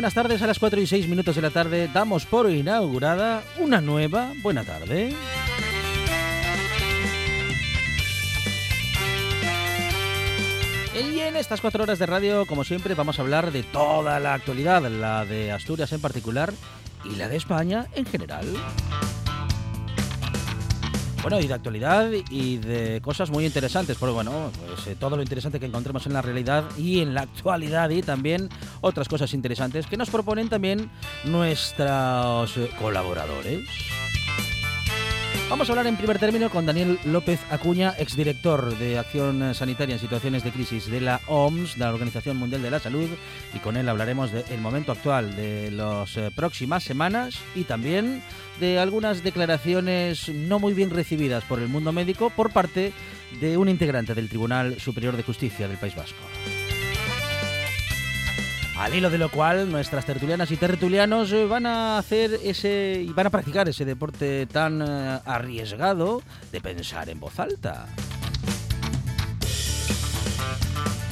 Buenas tardes. A las 4 y 6 minutos de la tarde damos por inaugurada una nueva Buena Tarde. Y en estas cuatro horas de radio, como siempre, vamos a hablar de toda la actualidad, la de Asturias en particular y la de España en general. Bueno, y de actualidad y de cosas muy interesantes, porque bueno, pues eh, todo lo interesante que encontremos en la realidad y en la actualidad y también otras cosas interesantes que nos proponen también nuestros colaboradores. Vamos a hablar en primer término con Daniel López Acuña, exdirector de Acción Sanitaria en Situaciones de Crisis de la OMS, la Organización Mundial de la Salud, y con él hablaremos del momento actual, de las eh, próximas semanas y también de algunas declaraciones no muy bien recibidas por el mundo médico por parte de un integrante del Tribunal Superior de Justicia del País Vasco. Al hilo de lo cual, nuestras tertulianas y tertulianos eh, van a hacer ese van a practicar ese deporte tan eh, arriesgado de pensar en voz alta.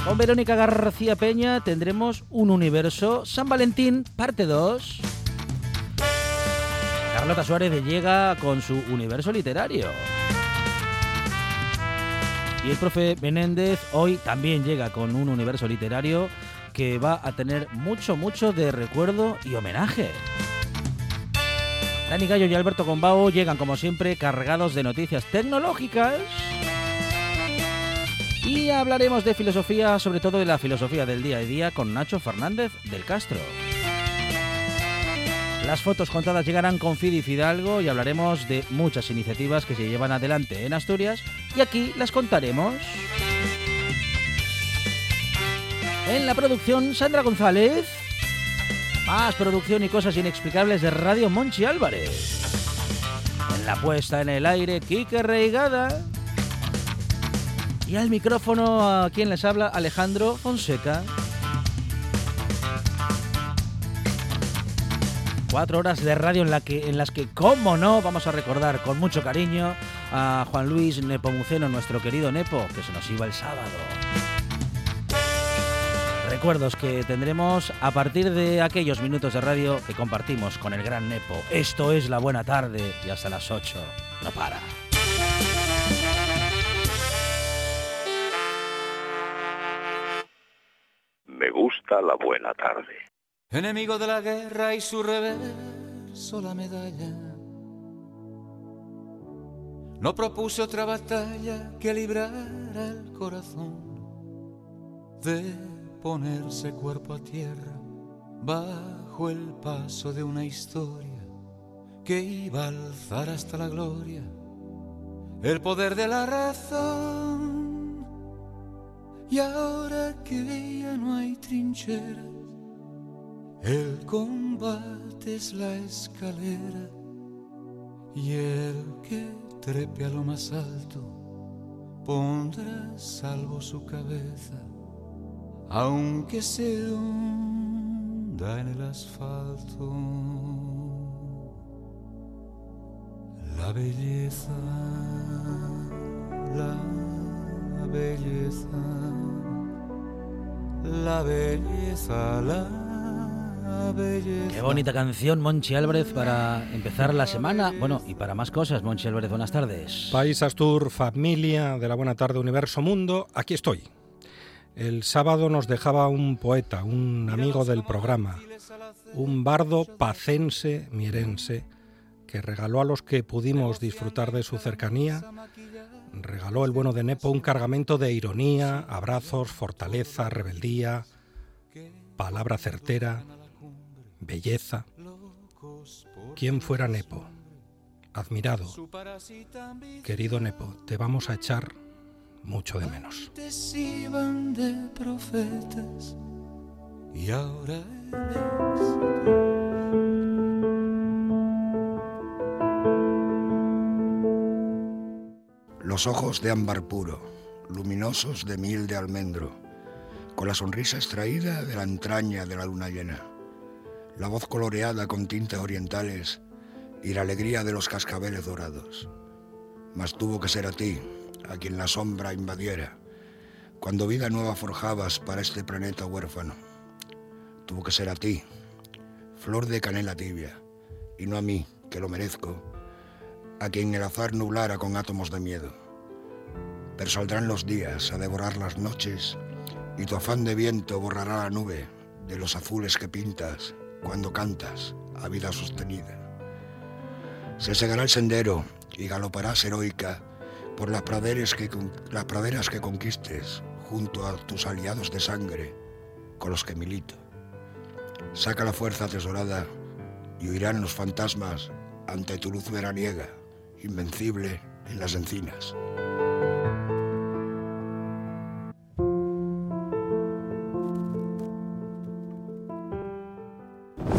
Con Verónica García Peña tendremos un universo San Valentín, parte 2. Carlota Suárez llega con su universo literario. Y el profe Menéndez hoy también llega con un universo literario que va a tener mucho, mucho de recuerdo y homenaje. Dani Gallo y Alberto Combao llegan como siempre cargados de noticias tecnológicas. Y hablaremos de filosofía, sobre todo de la filosofía del día a día, con Nacho Fernández del Castro. Las fotos contadas llegarán con Fidi Fidalgo y hablaremos de muchas iniciativas que se llevan adelante en Asturias y aquí las contaremos. En la producción, Sandra González. Más producción y cosas inexplicables de Radio Monchi Álvarez. En la puesta en el aire, Kike Reigada. Y al micrófono, a quien les habla, Alejandro Fonseca. Cuatro horas de radio en, que, en las que, como no, vamos a recordar con mucho cariño a Juan Luis Nepomuceno, nuestro querido Nepo, que se nos iba el sábado. Recuerdos que tendremos a partir de aquellos minutos de radio que compartimos con el gran Nepo. Esto es la buena tarde y hasta las 8. No para. Me gusta la buena tarde. Enemigo de la guerra y su reverso la medalla. No propuse otra batalla que librara el corazón de ponerse cuerpo a tierra bajo el paso de una historia que iba a alzar hasta la gloria el poder de la razón. Y ahora que ya no hay trincheras, el combate es la escalera y el que trepe a lo más alto pondrá salvo su cabeza aunque se hunda en el asfalto. La belleza, la belleza, la belleza, la belleza. Qué bonita canción, Monchi Álvarez, para empezar la semana. Bueno, y para más cosas, Monchi Álvarez, buenas tardes. País Astur, familia de la Buena Tarde Universo Mundo, aquí estoy. El sábado nos dejaba un poeta, un amigo del programa, un bardo pacense mierense, que regaló a los que pudimos disfrutar de su cercanía, regaló el bueno de Nepo un cargamento de ironía, abrazos, fortaleza, rebeldía, palabra certera, belleza. ¿Quién fuera Nepo? Admirado. Querido Nepo, te vamos a echar mucho de menos. Y ahora. Los ojos de ámbar puro, luminosos de miel de almendro, con la sonrisa extraída de la entraña de la luna llena, la voz coloreada con tintas orientales y la alegría de los cascabeles dorados. Mas tuvo que ser a ti, a quien la sombra invadiera, cuando vida nueva forjabas para este planeta huérfano. Tuvo que ser a ti, flor de canela tibia, y no a mí, que lo merezco, a quien el azar nublara con átomos de miedo. Pero saldrán los días a devorar las noches y tu afán de viento borrará la nube de los azules que pintas cuando cantas a vida sostenida. Se segará el sendero y galoparás heroica por las praderas que, las praderas que conquistes junto a tus aliados de sangre con los que milito. Saca la fuerza atesorada y huirán los fantasmas ante tu luz veraniega invencible en las encinas.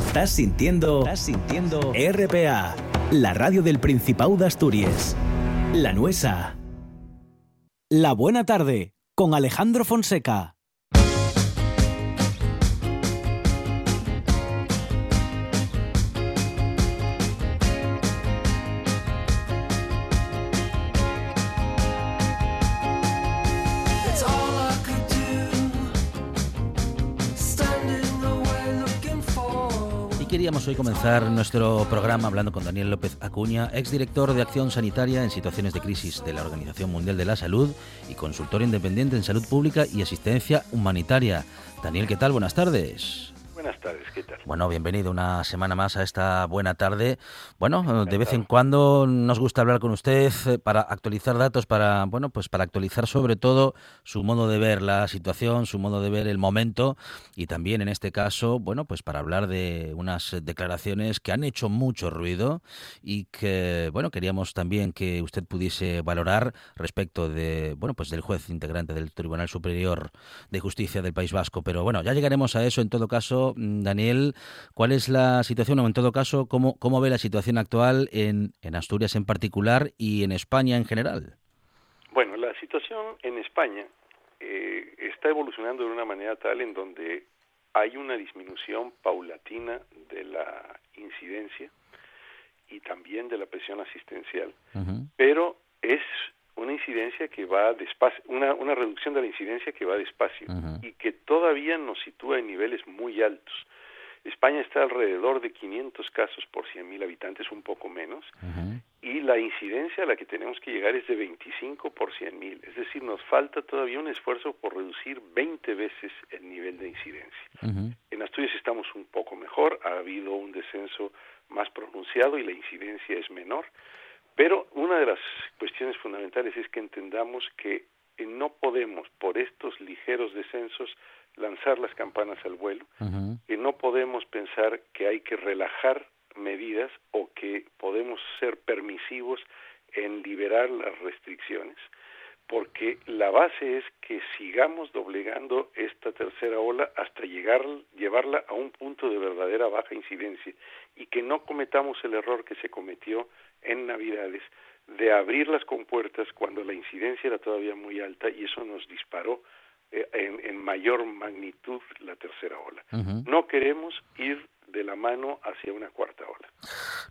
Estás sintiendo, estás sintiendo RPA, la radio del Principado de Asturias. La Nuesa. La Buena Tarde, con Alejandro Fonseca. Queríamos hoy comenzar nuestro programa hablando con Daniel López Acuña, exdirector de Acción Sanitaria en situaciones de crisis de la Organización Mundial de la Salud y consultor independiente en salud pública y asistencia humanitaria. Daniel, ¿qué tal? Buenas tardes. Buenas tardes, ¿qué tal? Bueno, bienvenido una semana más a esta buena tarde. Bueno, de vez en cuando nos gusta hablar con usted eh, para actualizar datos, para bueno, pues para actualizar sobre todo su modo de ver la situación, su modo de ver el momento y también en este caso, bueno, pues para hablar de unas declaraciones que han hecho mucho ruido y que bueno, queríamos también que usted pudiese valorar respecto de, bueno, pues del juez integrante del Tribunal Superior de Justicia del País Vasco, pero bueno, ya llegaremos a eso en todo caso Mm, Daniel, ¿cuál es la situación o en todo caso cómo, cómo ve la situación actual en, en Asturias en particular y en España en general? Bueno, la situación en España eh, está evolucionando de una manera tal en donde hay una disminución paulatina de la incidencia y también de la presión asistencial, pero es una incidencia que va despacio, una, una reducción de la incidencia que va despacio y que todavía nos sitúa en niveles muy altos. España está alrededor de 500 casos por 100.000 habitantes, un poco menos, y la incidencia a la que tenemos que llegar es de 25 por 100.000. Es decir, nos falta todavía un esfuerzo por reducir 20 veces el nivel de incidencia. En Asturias estamos un poco mejor, ha habido un descenso más pronunciado y la incidencia es menor, pero una de las cuestiones fundamentales es que entendamos que eh, no podemos, por estos ligeros descensos, lanzar las campanas al vuelo, que no podemos pensar que hay que relajar medidas o que podemos ser permisivos en liberar las restricciones, porque la base es que sigamos doblegando esta tercera ola hasta llegar llevarla a un punto de verdadera baja incidencia y que no cometamos el error que se cometió en Navidades de abrir las compuertas cuando la incidencia era todavía muy alta y eso nos disparó eh, en, mayor magnitud la tercera ola. No queremos ir de la mano hacia una cuarta ola.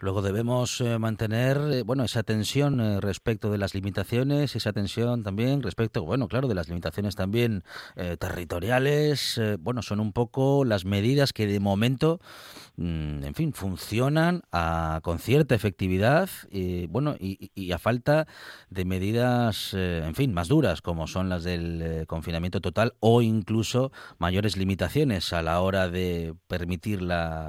Luego debemos eh, mantener, eh, bueno, esa tensión eh, respecto de las limitaciones, esa tensión también respecto, bueno, claro, de las limitaciones también territoriales. bueno, son un poco las medidas que de momento, mm, en fin, funcionan con cierta efectividad y, bueno, y, a falta de medidas, en fin, más duras, como son las del confinamiento total o incluso mayores limitaciones a la hora de permitir la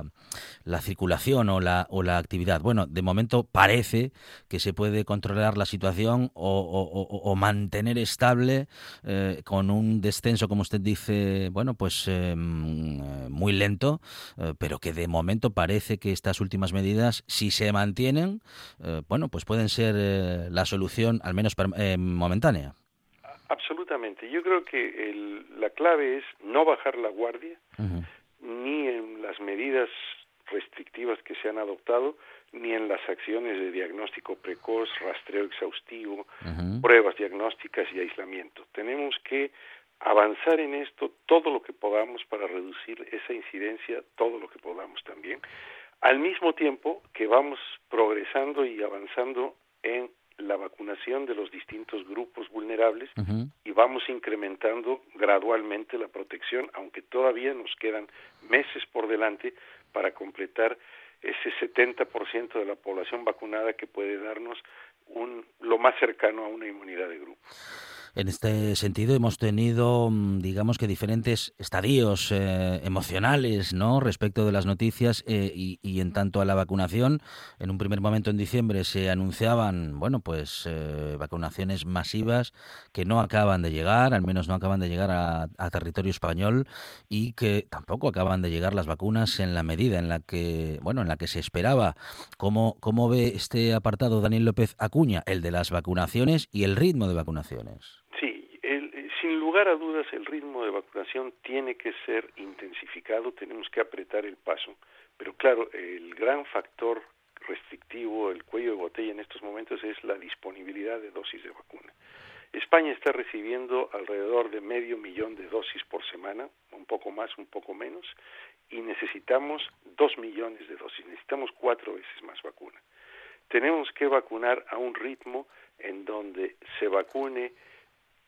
la, circulación o la, o la actividad. Bueno, de momento parece que se puede controlar la situación o, mantener estable eh, con un descenso, como usted dice, bueno, pues eh, mm, muy lento, eh, pero que de momento parece que estas últimas medidas, si se mantienen, bueno, pues pueden ser la solución, al menos momentánea. Absolutamente. Yo creo que la clave es no bajar la guardia, ni en las medidas restrictivas que se han adoptado, ni en las acciones de diagnóstico precoz, rastreo exhaustivo, pruebas diagnósticas y aislamiento. Tenemos que avanzar en esto todo lo que podamos para reducir esa incidencia, todo lo que podamos también, al mismo tiempo que vamos progresando y avanzando en la vacunación de los distintos grupos vulnerables y vamos incrementando gradualmente la protección, aunque todavía nos quedan meses por delante para completar ese 70% de la población vacunada que puede darnos un, lo más cercano a una inmunidad de grupo. En este sentido hemos tenido, mm, digamos que diferentes estadios eh, emocionales, ¿no? Respecto de las noticias eh, y, en tanto a la vacunación. En un primer momento en diciembre se anunciaban, bueno, pues eh, vacunaciones masivas que no acaban de llegar, al menos no acaban de llegar a, territorio español y que tampoco acaban de llegar las vacunas en la medida en la que, bueno, en la que se esperaba. ¿Cómo, cómo ve este apartado Daniel López Acuña, el de las vacunaciones y el ritmo de vacunaciones? Lugar a dudas el ritmo de vacunación tiene que ser intensificado, tenemos que apretar el paso, pero claro, el gran factor restrictivo, el cuello de botella en estos momentos es la disponibilidad de dosis de vacuna. España está recibiendo alrededor de medio millón de dosis por semana, un poco más, un poco menos, y necesitamos dos millones de dosis, necesitamos cuatro veces más vacuna. Tenemos que vacunar a un ritmo en donde se vacune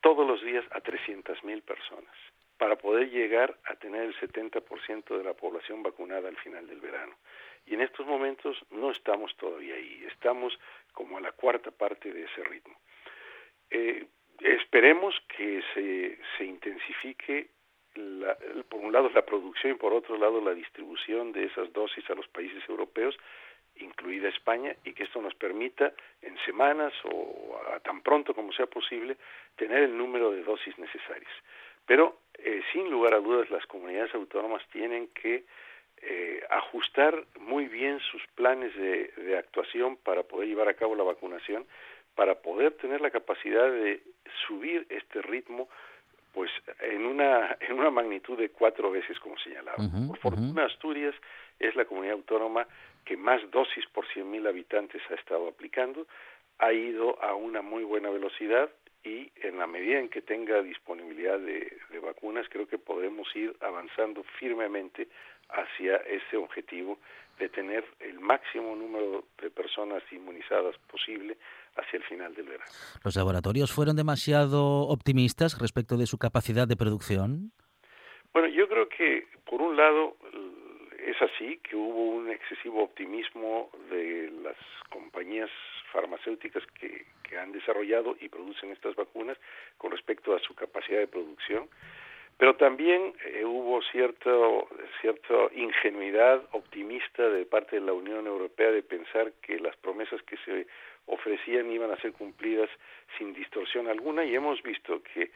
todos los días a 300.000 personas para poder llegar a tener el 70% de la población vacunada al final del verano. Y en estos momentos no estamos todavía ahí, estamos como a la cuarta parte de ese ritmo. Eh, esperemos que se, se intensifique por un lado la producción y por otro lado la distribución de esas dosis a los países europeos incluida España, y que esto nos permita en semanas o a tan pronto como sea posible tener el número de dosis necesarias. Pero eh, sin lugar a dudas las comunidades autónomas tienen que eh, ajustar muy bien sus planes de, de actuación para poder llevar a cabo la vacunación, para poder tener la capacidad de subir este ritmo pues en una en una magnitud de cuatro veces como señalaba. Por fortuna Asturias es la comunidad autónoma que más dosis por 100.000 habitantes ha estado aplicando, ha ido a una muy buena velocidad y en la medida en que tenga disponibilidad de, vacunas, creo que podemos ir avanzando firmemente hacia ese objetivo de tener el máximo número de personas inmunizadas posible hacia el final del verano. ¿Los laboratorios fueron demasiado optimistas respecto de su capacidad de producción? Bueno, yo creo que, por un lado, es así que hubo un excesivo optimismo de las compañías farmacéuticas que, han desarrollado y producen estas vacunas con respecto a su capacidad de producción, pero también eh, hubo cierto, cierta ingenuidad optimista de parte de la Unión Europea de pensar que las promesas que se ofrecían iban a ser cumplidas sin distorsión alguna y hemos visto que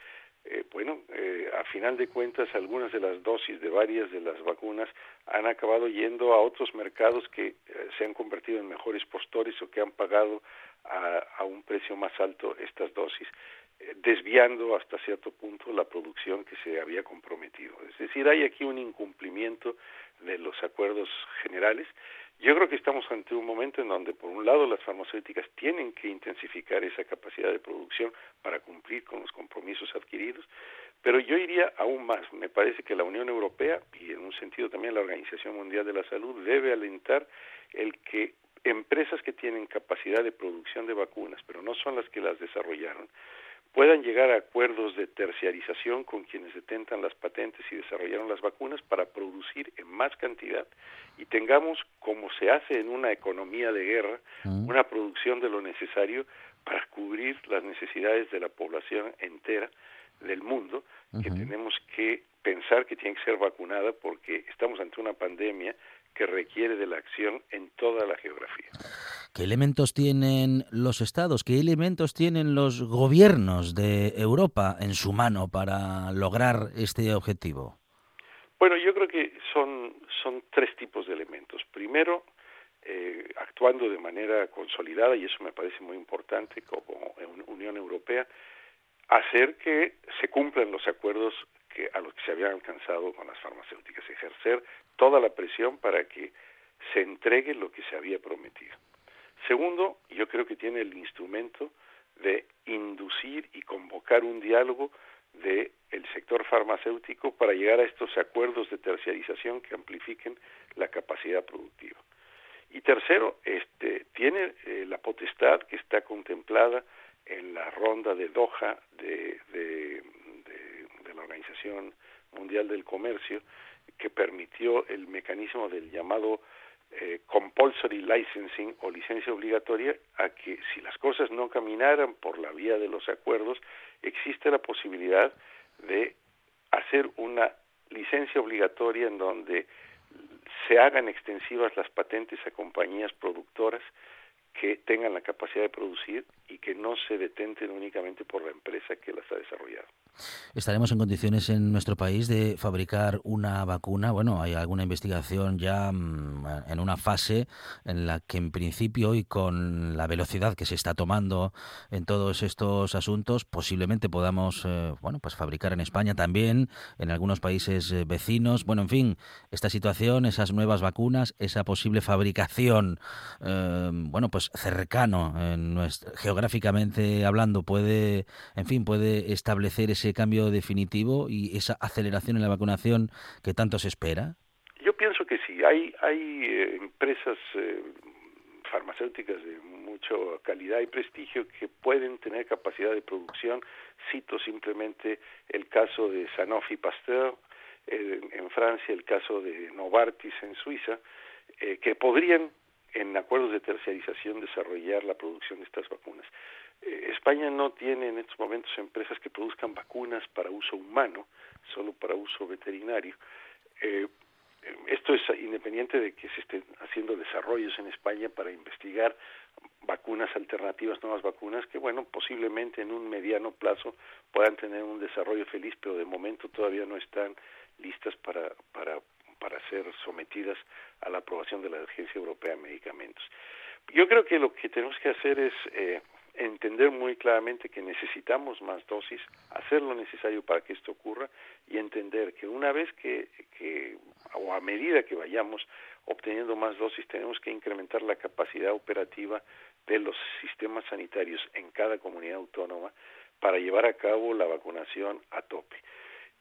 eh, bueno, eh, a final de cuentas, algunas de las dosis de varias de las vacunas han acabado yendo a otros mercados que eh, se han convertido en mejores postores o que han pagado a, un precio más alto estas dosis, desviando hasta cierto punto la producción que se había comprometido. Es decir, hay aquí un incumplimiento de los acuerdos generales yo creo que estamos ante un momento en donde, por un lado, las farmacéuticas tienen que intensificar esa capacidad de producción para cumplir con los compromisos adquiridos, pero yo iría aún más. Me parece que la Unión Europea y, en un sentido, también la Organización Mundial de la Salud debe alentar el que empresas que tienen capacidad de producción de vacunas, pero no son las que las desarrollaron, puedan llegar a acuerdos de terciarización con quienes detentan las patentes y desarrollaron las vacunas para producir en más cantidad y tengamos, como se hace en una economía de guerra, una producción de lo necesario para cubrir las necesidades de la población entera del mundo, que tenemos que pensar que tiene que ser vacunada porque estamos ante una pandemia que requiere de la acción en toda la geografía. ¿Qué elementos tienen los estados, qué elementos tienen los gobiernos de Europa en su mano para lograr este objetivo? Bueno, yo creo que son, son tres tipos de elementos. Primero, eh, actuando de manera consolidada, y eso me parece muy importante como Unión Europea, hacer que se cumplan los acuerdos que, a los que se habían alcanzado con las farmacéuticas, ejercer toda la presión para que se entregue lo que se había prometido. Segundo, yo creo que tiene el instrumento de inducir y convocar un diálogo del el sector farmacéutico para llegar a estos acuerdos de terciarización que amplifiquen la capacidad productiva. Y tercero, este, tiene eh, la potestad que está contemplada en la ronda de Doha de, de, la Organización Mundial del Comercio, que permitió el mecanismo del llamado eh, compulsory licensing o licencia obligatoria a que si las cosas no caminaran por la vía de los acuerdos, existe la posibilidad de hacer una licencia obligatoria en donde se hagan extensivas las patentes a compañías productoras que tengan la capacidad de producir y que no se detenten únicamente por la empresa que las ha desarrollado. ¿Estaremos en condiciones en nuestro país de fabricar una vacuna? Bueno, hay alguna investigación ya mm, en una fase en la que en principio y con la velocidad que se está tomando en todos estos asuntos, posiblemente podamos eh, bueno, pues fabricar en España también, en algunos países eh, vecinos. Bueno, en fin, esta situación, esas nuevas vacunas, esa posible fabricación, eh, bueno, pues cercano en nuestro, geográficamente hablando puede, en fin, puede establecer ese cambio definitivo y esa aceleración en la vacunación que tanto se espera? Yo pienso que sí. Hay, hay eh, empresas eh, farmacéuticas de mucha calidad y prestigio que pueden tener capacidad de producción. Cito simplemente el caso de Sanofi Pasteur eh, en Francia, el caso de Novartis en Suiza, que podrían en acuerdos de terciarización desarrollar la producción de estas vacunas. Eh, España no tiene en estos momentos empresas que produzcan vacunas para uso humano, solo para uso veterinario. Eh, esto es independiente de que se estén haciendo desarrollos en España para investigar vacunas alternativas, nuevas vacunas que, bueno, posiblemente en un mediano plazo puedan tener un desarrollo feliz, pero de momento todavía no están listas para, para para ser sometidas a la aprobación de la Agencia Europea de Medicamentos. Yo creo que lo que tenemos que hacer es eh, entender muy claramente que necesitamos más dosis, hacer lo necesario para que esto ocurra y entender que una vez que, que o a medida que vayamos obteniendo más dosis, tenemos que incrementar la capacidad operativa de los sistemas sanitarios en cada comunidad autónoma para llevar a cabo la vacunación a tope.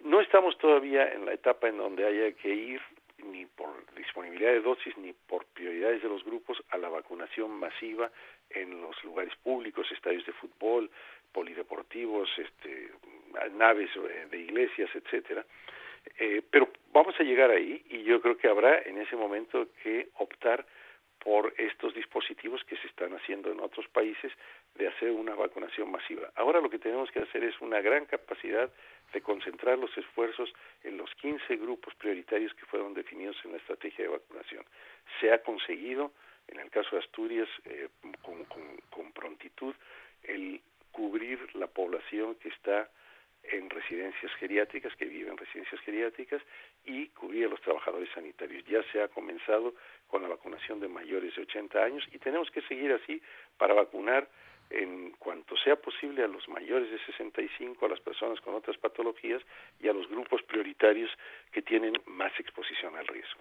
No estamos todavía en la etapa en donde haya que ir ni por disponibilidad de dosis ni por prioridades de los grupos a la vacunación masiva en los lugares públicos, estadios de fútbol, polideportivos, este, naves eh, de iglesias, etcétera. Eh, pero vamos a llegar ahí y yo creo que habrá en ese momento que optar por estos dispositivos que se están haciendo en otros países de hacer una vacunación masiva. Ahora lo que tenemos que hacer es una gran capacidad de concentrar los esfuerzos en los 15 grupos prioritarios que fueron definidos en la estrategia de vacunación. Se ha conseguido, en el caso de Asturias, eh, con, prontitud, el cubrir la población que está en residencias geriátricas, que viven en residencias geriátricas, y cubrir a los trabajadores sanitarios. Ya se ha comenzado con la vacunación de mayores de 80 años y tenemos que seguir así para vacunar en cuanto sea posible a los mayores de 65, a las personas con otras patologías y a los grupos prioritarios que tienen más exposición al riesgo.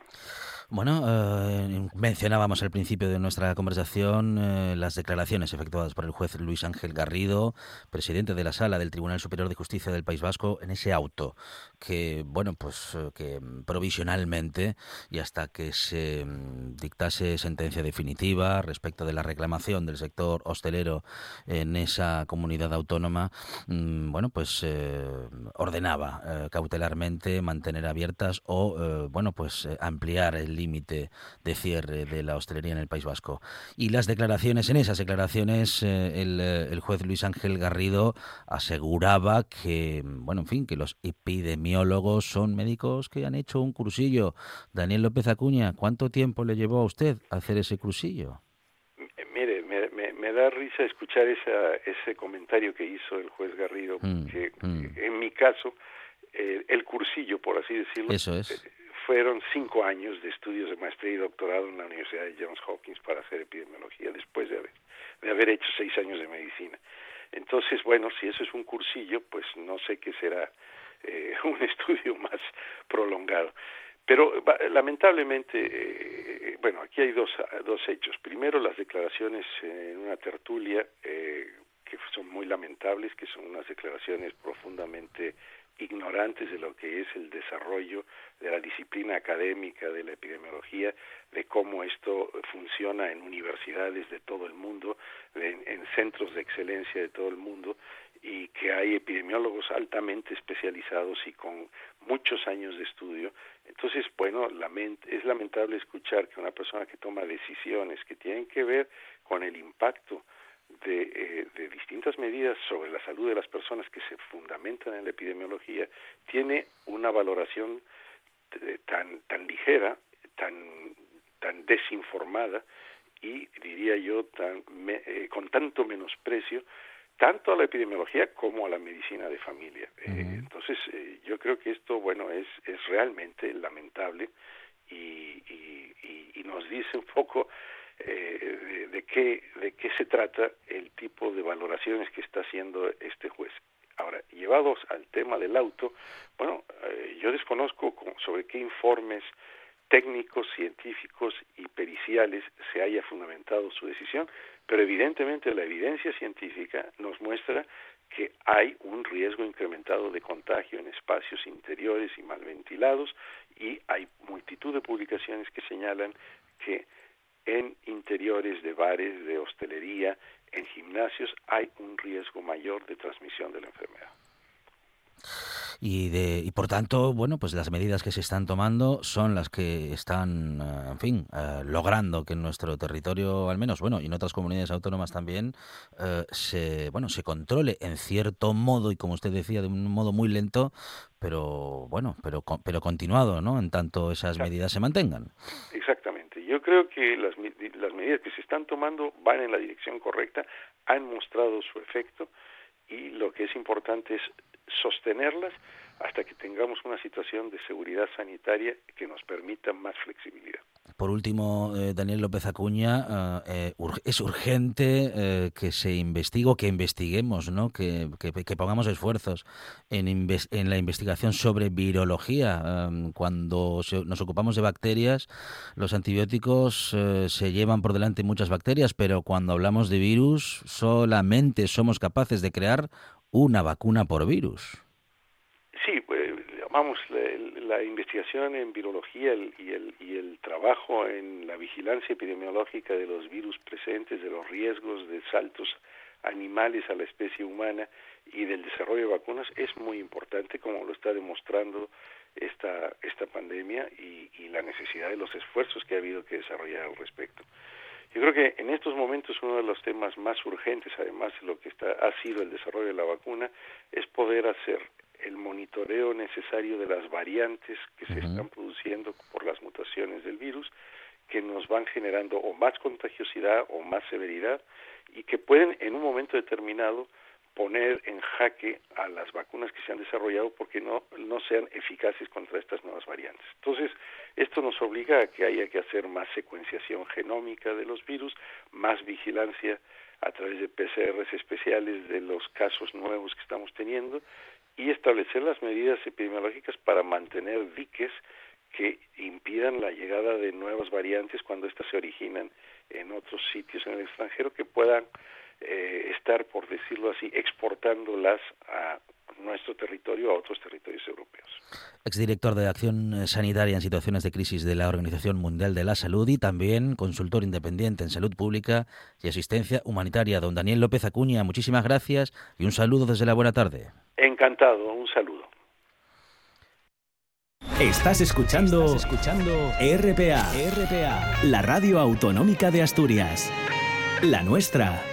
Bueno, eh, mencionábamos al principio de nuestra conversación eh, las declaraciones efectuadas por el juez Luis Ángel Garrido, presidente de la Sala del Tribunal Superior de Justicia del País Vasco, en ese auto que, bueno, pues eh, que provisionalmente y hasta que se mm, dictase sentencia definitiva respecto de la reclamación del sector hostelero en esa comunidad autónoma, mm, bueno, pues eh, ordenaba eh, cautelarmente mantener abiertas o, eh, bueno, pues ampliar el límite de cierre de la hostelería en el País Vasco. Y las declaraciones, en esas declaraciones, el, juez Luis Ángel Garrido aseguraba que, bueno, en fin, que los epidemiólogos son médicos que han hecho un cursillo. Daniel López Acuña, ¿cuánto tiempo le llevó a usted hacer ese cursillo? Me da risa escuchar esa, ese comentario que hizo el juez Garrido, mm, que mm. en mi caso, eh, el cursillo, por así decirlo, eh, fueron cinco años de estudios de maestría y doctorado en la Universidad de Johns Hopkins para hacer epidemiología, después de haber, de haber hecho seis años de medicina. Entonces, bueno, si eso es un cursillo, pues no sé qué será eh, un estudio más prolongado. Pero lamentablemente, bueno, aquí hay dos, dos hechos. Primero, las declaraciones en una tertulia eh, que son muy lamentables, que son unas declaraciones profundamente ignorantes de lo que es el desarrollo de la disciplina académica de la epidemiología, de cómo esto funciona en universidades de todo el mundo, en, centros de excelencia de todo el mundo, y que hay epidemiólogos altamente especializados y con muchos años de estudio. Entonces, bueno, es lamentable escuchar que una persona que toma decisiones que tienen que ver con el impacto eh, de, distintas medidas sobre la salud de las personas que se fundamentan en la epidemiología tiene una valoración eh, tan tan ligera, tan tan desinformada y diría yo tan eh, con tanto menosprecio tanto a la epidemiología como a la medicina de familia. entonces yo creo que esto bueno es es realmente lamentable y, y nos dice un poco eh, de, qué, de qué se trata el tipo de valoraciones que está haciendo este juez. Ahora, llevados al tema del auto, bueno, eh, yo desconozco sobre qué informes técnicos, científicos y periciales se haya fundamentado su decisión, pero evidentemente la evidencia científica nos muestra que hay un riesgo incrementado de contagio en espacios interiores y mal ventilados y hay multitud de publicaciones que señalan que en interiores de bares, de hostelería, en gimnasios, hay un riesgo mayor de transmisión de la enfermedad. Y, de, y por tanto, bueno, pues las medidas que se están tomando son las que están, eh, en fin, eh, logrando que en nuestro territorio, al menos, bueno, y en otras comunidades autónomas también, eh, se, bueno, se controle en cierto modo y como usted decía, de un modo muy lento, pero bueno, pero, pero continuado, ¿no? En tanto esas medidas se mantengan. Exactamente. Yo creo que las, las medidas que se están tomando van en la dirección correcta, han mostrado su efecto y lo que es importante es sostenerlas hasta que tengamos una situación de seguridad sanitaria que nos permita más flexibilidad. Por último, eh, Daniel López Acuña, eh, eh, es urgente que se investigue, que investiguemos, ¿no? que, que, pongamos esfuerzos en, en, la investigación sobre virología. cuando nos ocupamos de bacterias, los antibióticos se llevan por delante muchas bacterias, pero cuando hablamos de virus, solamente somos capaces de crear una vacuna por virus. Sí, pues, vamos, la, investigación en virología y, el, y el trabajo en la vigilancia epidemiológica de los virus presentes, de los riesgos de saltos animales a la especie humana y del desarrollo de vacunas es muy importante, como lo está demostrando esta, esta pandemia y, y la necesidad de los esfuerzos que ha habido que desarrollar al respecto. Yo creo que en estos momentos uno de los temas más urgentes, además de lo que está, ha sido el desarrollo de la vacuna, es poder hacer el monitoreo necesario de las variantes que se están produciendo por las mutaciones del virus, que nos van generando o más contagiosidad o más severidad y que pueden en un momento determinado poner en jaque a las vacunas que se han desarrollado porque no, no sean eficaces contra estas nuevas variantes. Entonces, esto nos obliga a que haya que hacer más secuenciación genómica de los virus, más vigilancia a través de PCRs especiales de los casos nuevos que estamos teniendo y establecer las medidas epidemiológicas para mantener diques que impidan la llegada de nuevas variantes cuando éstas se originan en otros sitios en el extranjero que puedan eh, estar, por decirlo así, exportándolas a nuestro territorio a otros territorios europeos. Exdirector de Acción Sanitaria en Situaciones de Crisis de la Organización Mundial de la Salud y también consultor independiente en salud pública y asistencia humanitaria. Don Daniel López Acuña, muchísimas gracias y un saludo desde la buena tarde. Encantado, un saludo. Estás escuchando, escuchando RPA, RPA, la radio autonómica de Asturias. La nuestra.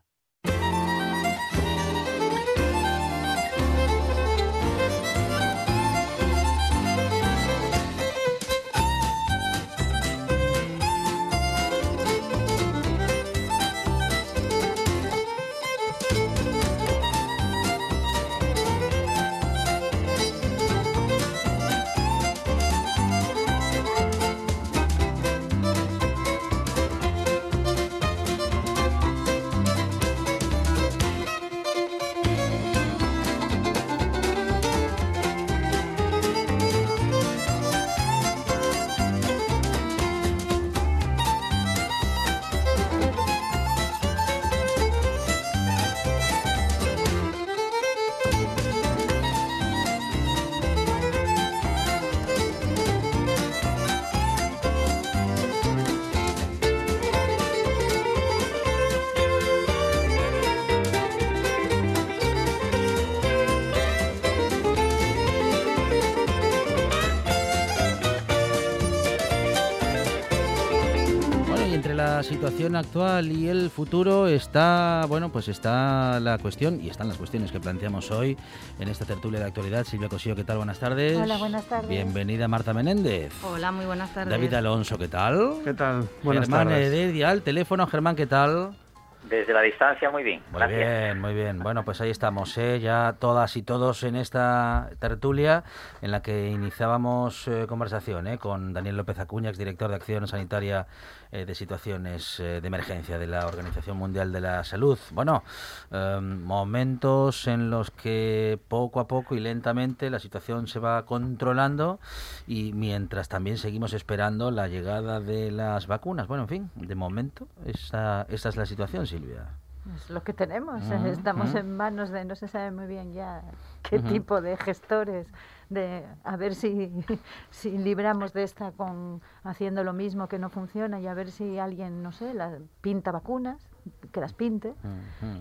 Situación actual y el futuro está, bueno, pues está la cuestión y están las cuestiones que planteamos hoy en esta tertulia de actualidad. Silvia Cosío, ¿qué tal? Buenas tardes. Hola, buenas tardes. Bienvenida Marta Menéndez. Hola, muy buenas tardes. David Alonso, ¿qué tal? ¿Qué tal? Buenas Germán tardes. Heredia al teléfono. Germán, ¿qué tal? Desde la distancia, muy bien. Muy Gracias. bien, muy bien. Bueno, pues ahí estamos, ¿eh? ya todas y todos en esta tertulia en la que iniciábamos eh, conversación ¿eh? con Daniel López Acuña, exdirector de Acción Sanitaria eh, de Situaciones eh, de Emergencia de la Organización Mundial de la Salud. Bueno, eh, momentos en los que poco a poco y lentamente la situación se va controlando y mientras también seguimos esperando la llegada de las vacunas. Bueno, en fin, de momento esa, esa es la situación, Silvia. Es lo que tenemos. Ujú, Estamos en manos de no se sabe muy bien ya qué tipo de gestores, de a ver si, si libramos de esta con haciendo lo mismo que no funciona y a ver si alguien, no sé, la, pinta vacunas, que las pinte.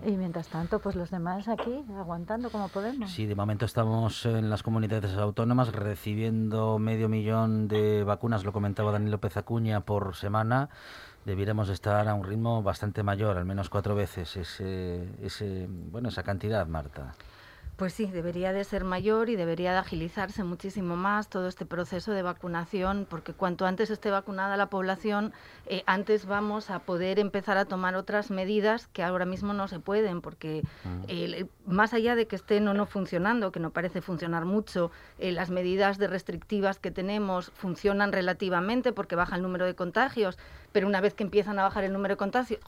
Y mientras tanto, pues los demás aquí aguantando como podemos. Sí, de momento estamos en las comunidades autónomas recibiendo medio millón de vacunas, lo comentaba Daniel López Acuña, por semana. Debiéramos estar a un ritmo bastante mayor, al menos cuatro veces ese, ese, bueno, esa cantidad, Marta. Pues sí, debería de ser mayor y debería de agilizarse muchísimo más todo este proceso de vacunación, porque cuanto antes esté vacunada la población, eh, antes vamos a poder empezar a tomar otras medidas que ahora mismo no se pueden, porque eh, más allá de que estén o no funcionando, que no parece funcionar mucho, eh, las medidas de restrictivas que tenemos funcionan relativamente porque baja el número de contagios, pero una vez que empiezan a bajar el número de contagios,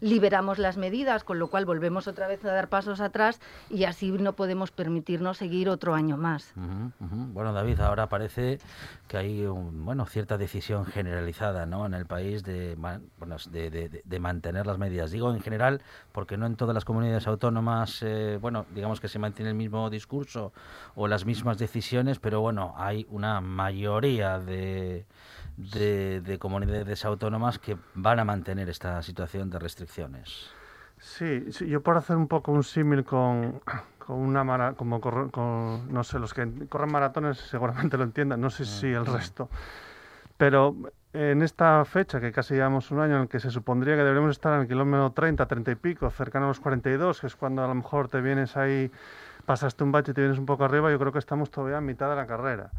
liberamos las medidas, con lo cual volvemos otra vez a dar pasos atrás y así no podemos permitirnos seguir otro año más. Bueno, David, ahora parece que hay un- bueno, cierta decisión generalizada ¿no? en el país de, bueno, de- de- de mantener las medidas. Digo en general porque no en todas las comunidades autónomas, eh, bueno, digamos que se mantiene el mismo discurso o las mismas decisiones, pero bueno, hay una mayoría de, de, de comunidades autónomas que van a mantener esta situación de restricciones. Sí, sí, yo por hacer un poco un símil con, con una mara, como con, no sé, los que corren maratones seguramente lo entiendan, no sé si el resto. Pero en esta fecha, que casi llevamos un año en el que se supondría que deberíamos estar en el kilómetro 30, 30 y pico, cercano a los 42, que es cuando a lo mejor te vienes ahí, pasaste un bache y te vienes un poco arriba, yo creo que estamos todavía a mitad de la carrera.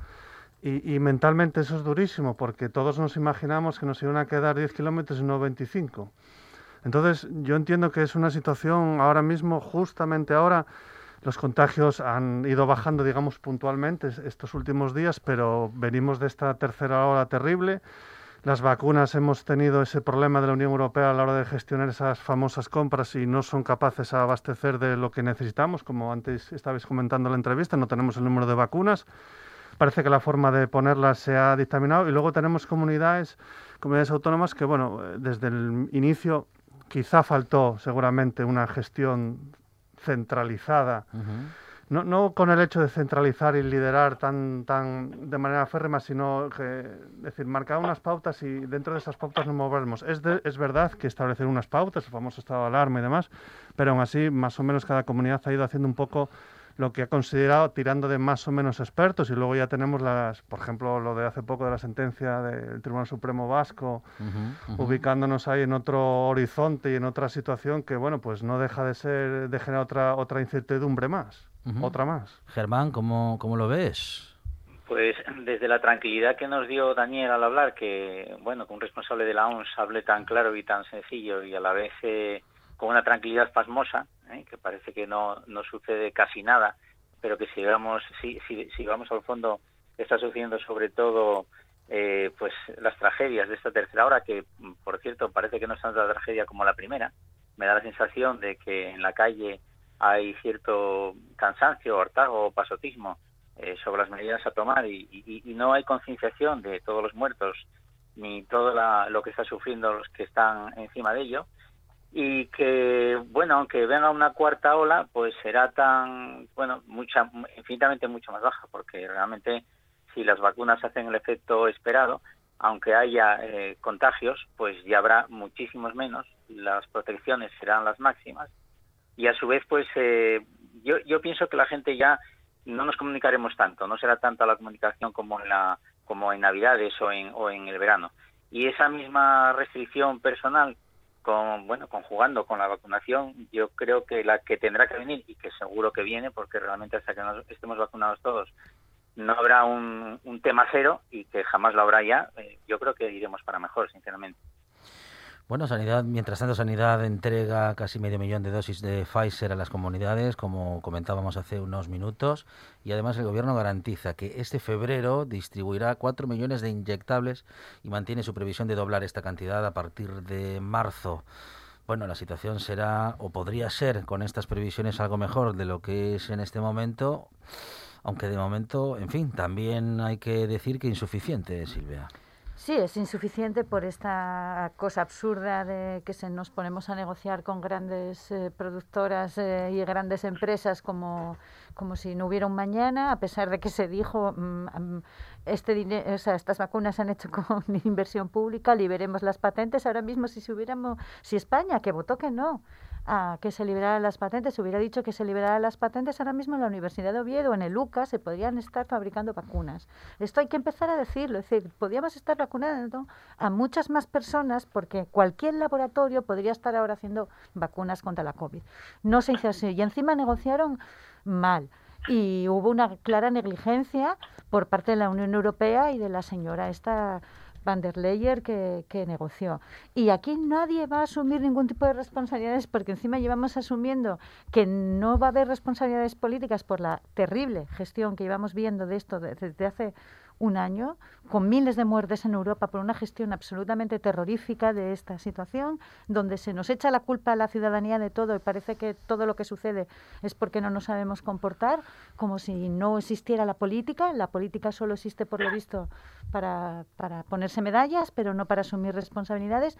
Y, mentalmente eso es durísimo, porque todos nos imaginamos que nos iban a quedar 10 kilómetros y no 25. Entonces, yo entiendo que es una situación ahora mismo, justamente ahora, los contagios han ido bajando, digamos, puntualmente es- estos últimos días, pero venimos de esta tercera ola terrible. Las vacunas hemos tenido ese problema de la Unión Europea a la hora de gestionar esas famosas compras y no son capaces de abastecer de lo que necesitamos, como antes estabais comentando en la entrevista, no tenemos el número de vacunas. Parece que la forma de ponerlas se ha dictaminado. Y luego tenemos comunidades, comunidades autónomas que, bueno, eh, desde el inicio quizá faltó seguramente una gestión centralizada. No, no con el hecho de centralizar y liderar tan, tan de manera férrema, sino que, es decir, marcar unas pautas y dentro de esas pautas nos moveremos. Es, de- es verdad que establecer unas pautas, el famoso estado de alarma y demás, pero aún así, más o menos cada comunidad ha ido haciendo un poco lo que ha considerado tirando de más o menos expertos y luego ya tenemos las, por ejemplo, lo de hace poco de la sentencia del Tribunal Supremo Vasco, ubicándonos ahí en otro horizonte y en otra situación que, bueno, pues no deja de ser, de generar otra, otra incertidumbre más, otra más. Germán, ¿cómo, ¿cómo lo ves? Pues desde la tranquilidad que nos dio Daniel al hablar, que bueno, que un responsable de la OMS hable tan claro y tan sencillo y a la vez eh, con una tranquilidad pasmosa, ¿eh? que parece que no, no sucede casi nada, pero que si vamos, si, si, si vamos al fondo, está sucediendo sobre todo eh, pues las tragedias de esta tercera hora, que por cierto parece que no es tanta tragedia como la primera. Me da la sensación de que en la calle hay cierto cansancio, hartazgo o pasotismo eh, sobre las medidas a tomar y, no hay concienciación de todos los muertos ni todo la- lo que está sufriendo los que están encima de ello y que bueno aunque venga una cuarta ola pues será tan bueno mucha infinitamente mucho más baja porque realmente si las vacunas hacen el efecto esperado aunque haya eh, contagios pues ya habrá muchísimos menos las protecciones serán las máximas y a su vez pues eh, yo yo pienso que la gente ya no nos comunicaremos tanto no será tanta la comunicación como en la como en navidades o en o en el verano. Y esa misma restricción personal, con, bueno, conjugando con la vacunación, yo creo que la que tendrá que venir, y que seguro que viene, porque realmente hasta que nos estemos vacunados todos, no habrá un, tema cero y que jamás lo habrá ya, eh, yo creo que iremos para mejor, sinceramente. Bueno, Sanidad, mientras tanto, Sanidad entrega casi medio millón de dosis de Pfizer a las comunidades, como comentábamos hace unos minutos, y además el Gobierno garantiza que este febrero distribuirá cuatro millones de inyectables y mantiene su previsión de doblar esta cantidad a partir de marzo. Bueno, la situación será, o podría ser, con estas previsiones algo mejor de lo que es en este momento, aunque de momento, en fin, también hay que decir que insuficiente, Silvia. Sí, es insuficiente por esta cosa absurda de que se nos ponemos a negociar con grandes eh, productoras eh, y grandes empresas como, como si no hubiera un mañana, a pesar de que se dijo mm, mm, este dinero, o sea, estas vacunas se han hecho con inversión pública, liberemos las patentes. Ahora mismo si se hubiéramos, si España que votó que no, a que se liberaran las patentes, se hubiera dicho que se liberaran las patentes, ahora mismo en la Universidad de Oviedo, en el UCA, se podrían estar fabricando vacunas. Esto hay que empezar a decirlo, es decir, podríamos estar vacunando a muchas más personas porque cualquier laboratorio podría estar ahora haciendo vacunas contra la COVID. No se hizo así y encima negociaron mal y hubo una clara negligencia por parte de la Unión Europea y de la señora esta Van der Leyen que, que, negoció. Y aquí nadie va a asumir ningún tipo de responsabilidades porque encima llevamos asumiendo que no va a haber responsabilidades políticas por la terrible gestión que llevamos viendo de esto desde hace un año, con miles de muertes en Europa por una gestión absolutamente terrorífica de esta situación, donde se nos echa la culpa a la ciudadanía de todo y parece que todo lo que sucede es porque no nos sabemos comportar, como si no existiera la política. La política solo existe, por lo visto, para, para ponerse medallas, pero no para asumir responsabilidades.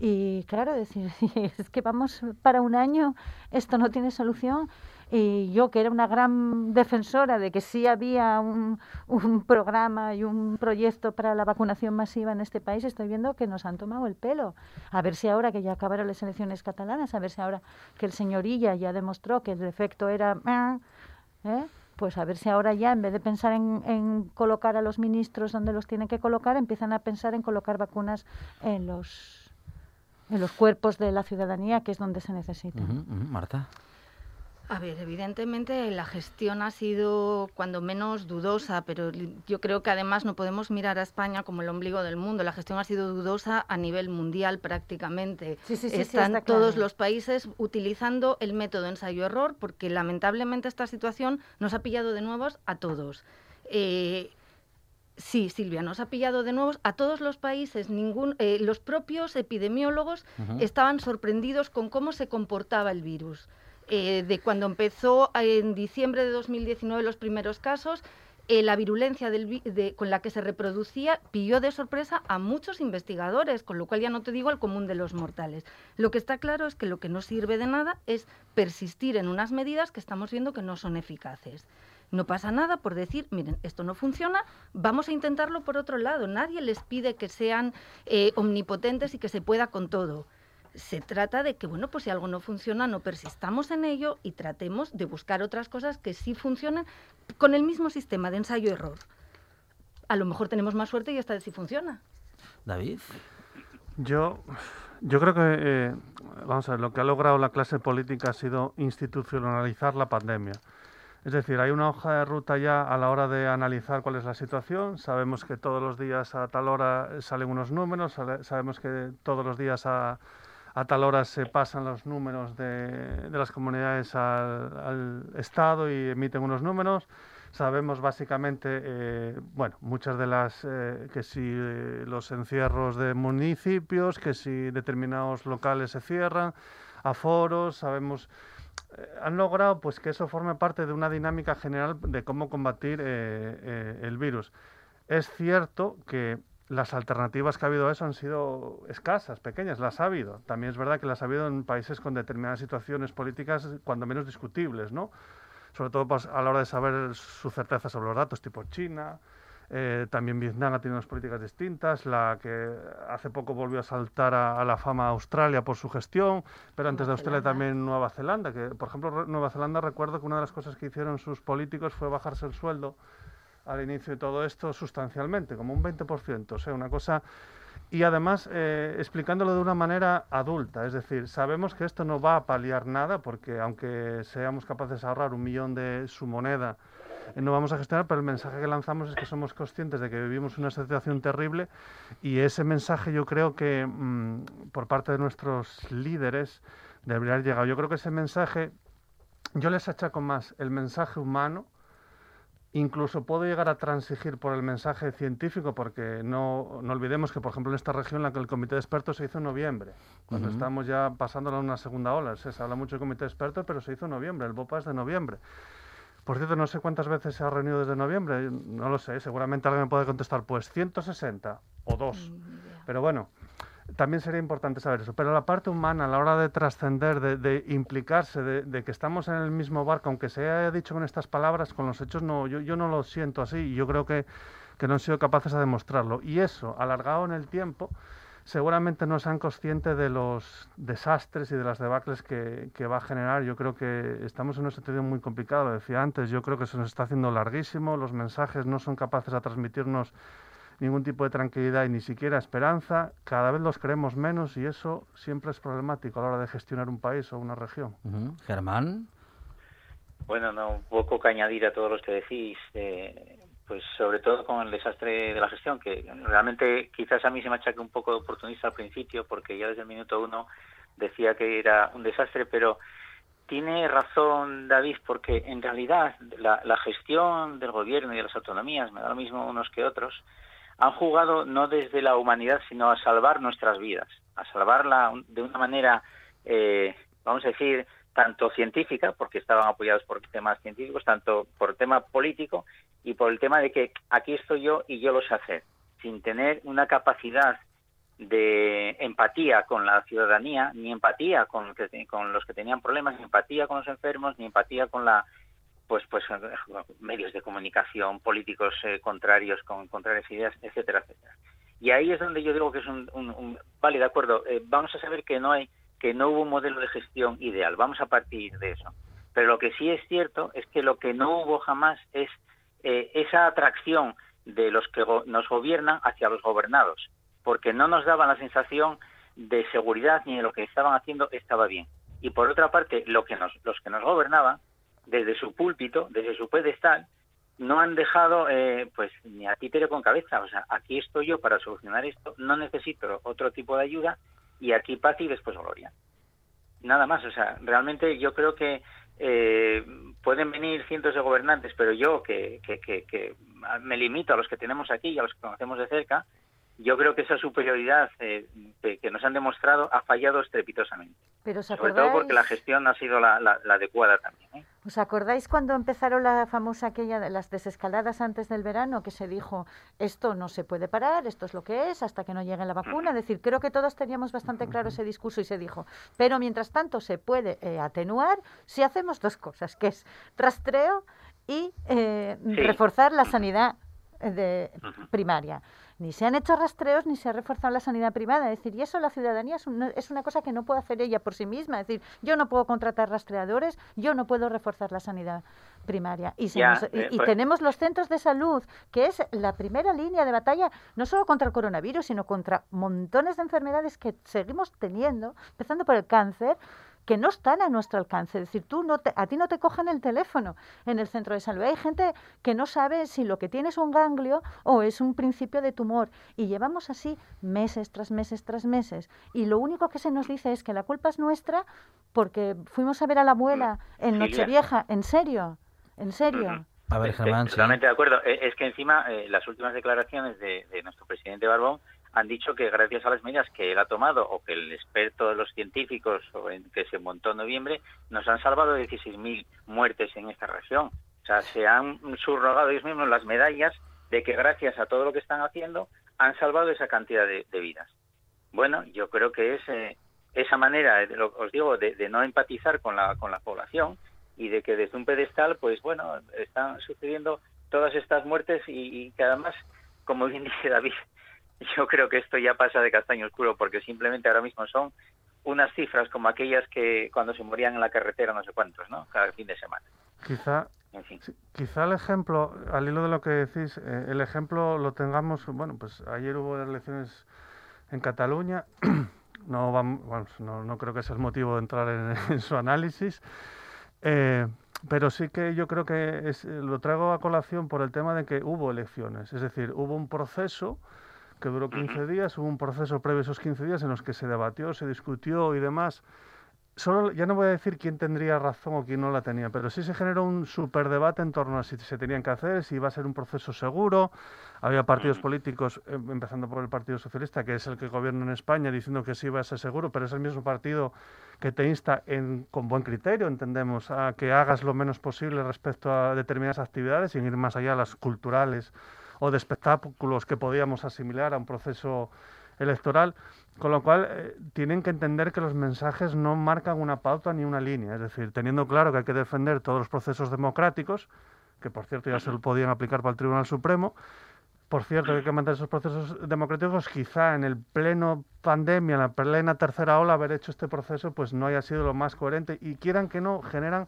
Y claro, decir, es que vamos para un año, esto no tiene solución y yo, que era una gran defensora de que sí había un, un, programa y un proyecto para la vacunación masiva en este país, estoy viendo que nos han tomado el pelo. A ver si ahora que ya acabaron las elecciones catalanas, a ver si ahora que el señorilla ya demostró que el efecto era... ¿eh? Pues a ver si ahora ya, en vez de pensar en, en, colocar a los ministros donde los tienen que colocar, empiezan a pensar en colocar vacunas en los, en los cuerpos de la ciudadanía, que es donde se necesita. Marta. A ver, evidentemente la gestión ha sido cuando menos dudosa, pero yo creo que además no podemos mirar a España como el ombligo del mundo. La gestión ha sido dudosa a nivel mundial prácticamente. Sí, sí, Están todos los países utilizando el método ensayo-error porque lamentablemente esta situación nos ha pillado de nuevo a todos. Eh, Sí, Silvia, nos ha pillado de nuevo a todos los países. Ningún, eh, los propios epidemiólogos estaban sorprendidos con cómo se comportaba el virus. Eh, de cuando empezó en diciembre de 2019 los primeros casos, eh, la virulencia con la que se reproducía pilló de sorpresa a muchos investigadores, con lo cual ya no te digo el común de los mortales. Lo que está claro es que lo que no sirve de nada es persistir en unas medidas que estamos viendo que no son eficaces. No pasa nada por decir, miren, esto no funciona, vamos a intentarlo por otro lado. Nadie les pide que sean eh, omnipotentes y que se pueda con todo se trata de que, bueno, pues si algo no funciona, no persistamos en ello y tratemos de buscar otras cosas que sí funcionen con el mismo sistema de ensayo-error. A lo mejor tenemos más suerte y esta vez sí funciona. David. Yo, yo creo que, eh, vamos a ver, lo que ha logrado la clase política ha sido institucionalizar la pandemia. Es decir, hay una hoja de ruta ya a la hora de analizar cuál es la situación. Sabemos que todos los días a tal hora salen unos números, sabemos que todos los días a tal hora se pasan los números de, las comunidades al, Estado y emiten unos números. Sabemos básicamente, eh, bueno, muchas de las, eh, que si eh, los encierros de municipios, que si determinados locales se cierran, aforos, sabemos han logrado pues que eso forme parte de una dinámica general de cómo combatir el virus. Es cierto que las alternativas que ha habido a eso han sido escasas, pequeñas, las ha habido. También es verdad que las ha habido en países con determinadas situaciones políticas, cuando menos discutibles, ¿no? Sobre todo pues, a la hora de saber su certeza sobre los datos, tipo China. Eh, también Vietnam ha tenido unas políticas distintas, la que hace poco volvió a saltar a, la fama Australia por su gestión, pero antes de Australia también Nueva Zelanda, que por ejemplo Nueva Zelanda recuerdo que una de las cosas que hicieron sus políticos fue bajarse el sueldo al inicio de todo esto sustancialmente, como un 20%, o sea, una cosa y además eh, explicándolo de una manera adulta, es decir, sabemos que esto no va a paliar nada porque aunque seamos capaces de ahorrar un millón de su moneda, no vamos a gestionar, pero el mensaje que lanzamos es que somos conscientes de que vivimos una situación terrible y ese mensaje yo creo que mm, por parte de nuestros líderes debería haber llegado. Yo creo que ese mensaje, yo les achaco más el mensaje humano, Incluso puedo llegar a transigir por el mensaje científico, porque no, no, olvidemos que, por ejemplo, en esta región la que el comité de expertos se hizo en noviembre, cuando estamos ya pasándola a una segunda ola. Se habla mucho del comité de expertos, pero se hizo en noviembre, el BOPA es de noviembre. Por cierto, no sé cuántas veces se ha reunido desde noviembre, no lo sé, seguramente alguien me puede contestar, pues 160 o dos. Pero bueno, también sería importante saber eso. Pero la parte humana, a la hora de trascender, de, implicarse, de, que estamos en el mismo barco, aunque se haya dicho con estas palabras, con los hechos, no, yo, yo no lo siento así y yo creo que, que no han sido capaces de demostrarlo. Y eso, alargado en el tiempo, seguramente no sean conscientes de los desastres y de las debacles que, que, va a generar. Yo creo que estamos en una situación muy complicada, lo decía antes, yo creo que se nos está haciendo larguísimo, los mensajes no son capaces de transmitirnos ningún tipo de tranquilidad y ni siquiera esperanza, cada vez los creemos menos y eso siempre es problemático a la hora de gestionar un país o una región. Germán. Bueno, no, un poco que añadir a todos los que decís, eh, pues sobre todo con el desastre de la gestión, que realmente quizás a mí se me achaque un poco de oportunista al principio, porque ya desde el minuto uno decía que era un desastre, pero tiene razón David, porque en realidad la, gestión del gobierno y de las autonomías, me da lo mismo unos que otros, han jugado no desde la humanidad, sino a salvar nuestras vidas, a salvarla de una manera, eh, vamos a decir, tanto científica, porque estaban apoyados por temas científicos, tanto por tema político y por el tema de que aquí estoy yo y yo lo sé hacer, sin tener una capacidad de empatía con la ciudadanía, ni empatía con, con los que tenían problemas, ni empatía con los enfermos, ni empatía con la pues pues medios de comunicación, políticos eh, contrarios con contrarias ideas, etcétera, etcétera. Y ahí es donde yo digo que es un, vale, de acuerdo, eh, vamos a saber que no hay que no hubo un modelo de gestión ideal, vamos a partir de eso. Pero lo que sí es cierto es que lo que no hubo jamás es eh, esa atracción de los que nos gobiernan hacia los gobernados, porque no nos daban la sensación de seguridad ni de lo que estaban haciendo estaba bien. Y por otra parte, lo que nos, los que nos gobernaban desde su púlpito, desde su pedestal, no han dejado eh, pues ni a títere con cabeza. O sea, aquí estoy yo para solucionar esto, no necesito otro tipo de ayuda y aquí paz y después gloria. Nada más, o sea, realmente yo creo que eh, pueden venir cientos de gobernantes, pero yo que, que, que, que, me limito a los que tenemos aquí y a los que conocemos de cerca, yo creo que esa superioridad eh, que nos han demostrado ha fallado estrepitosamente. Pero Sobre todo porque la gestión ha sido la, adecuada también. ¿eh? ¿Os acordáis cuando empezaron la famosa aquella de las desescaladas antes del verano que se dijo esto no se puede parar, esto es lo que es hasta que no llegue la vacuna? Es decir, creo que todos teníamos bastante claro ese discurso y se dijo, pero mientras tanto se puede eh, atenuar si hacemos dos cosas, que es rastreo y reforzar la sanidad de primaria ni se han hecho rastreos ni se ha reforzado la sanidad privada. Es decir, y eso la ciudadanía es, es, una cosa que no puede hacer ella por sí misma. Es decir, yo no puedo contratar rastreadores, yo no puedo reforzar la sanidad primaria. Y, eh, y, pues tenemos los centros de salud, que es la primera línea de batalla, no solo contra el coronavirus, sino contra montones de enfermedades que seguimos teniendo, empezando por el cáncer que no están a nuestro alcance. Es decir, tú no a ti no te cogen el teléfono en el centro de salud. Hay gente que no sabe si lo que tiene es un ganglio o es un principio de tumor. Y llevamos así meses tras meses tras meses. Y lo único que se nos dice es que la culpa es nuestra porque fuimos a ver a la abuela en Nochevieja. ¿En serio? ¿En serio? A ver, Germán. Totalmente de acuerdo. E, es que encima eh, las últimas declaraciones de, de nuestro presidente Barbón han dicho que gracias a las medidas que él ha tomado o que el experto de los científicos que se montó en noviembre nos han salvado 16.000 muertes en esta región. O sea, se han subrogado ellos mismos las medallas de que gracias a todo lo que están haciendo han salvado esa cantidad de, vidas. Bueno, yo creo que es eh, esa manera, os digo, de, no empatizar con la, con la población y de que desde un pedestal, pues bueno, están sucediendo todas estas muertes y, y que además, como bien dice David, yo creo que esto ya pasa de castaño oscuro porque simplemente ahora mismo son unas cifras como aquellas que cuando se morían en la carretera no sé cuántos, ¿no? Cada fin de semana. Quizá, quizá el ejemplo, al hilo de lo que decís, eh, el ejemplo lo tengamos, bueno, pues ayer hubo elecciones en Cataluña. no, vamos, no, no, creo que sea el motivo de entrar en, su análisis. Eh, pero sí que yo creo que lo traigo a colación por el tema de que hubo elecciones. Es decir, hubo un proceso que duró 15 días, hubo un proceso previo a esos 15 días en los que se debatió, se discutió y demás. Solo ya no voy a decir quién tendría razón o quién no la tenía, pero sí se generó un superdebate en torno a si se tenían que hacer, si iba a ser un proceso seguro. Había partidos políticos, em, empezando por el Partido Socialista, que es el que gobierna en España, diciendo que sí iba a ser seguro, pero es el mismo partido que te insta en, con buen criterio, entendemos, a que hagas lo menos posible respecto a determinadas actividades, sin ir más allá a las culturales o de espectáculos que podíamos asimilar a un proceso electoral. Con lo cual, eh, tienen que entender que los mensajes no marcan una pauta ni una línea. Es decir, teniendo claro que hay que defender todos los procesos democráticos, que por cierto ya se lo podían aplicar para el Tribunal Supremo, por cierto que hay que mantener esos procesos democráticos, quizá en el pleno pandemia, en la plena tercera ola, haber hecho este proceso, pues no haya sido lo más coherente. Y quieran que no, generan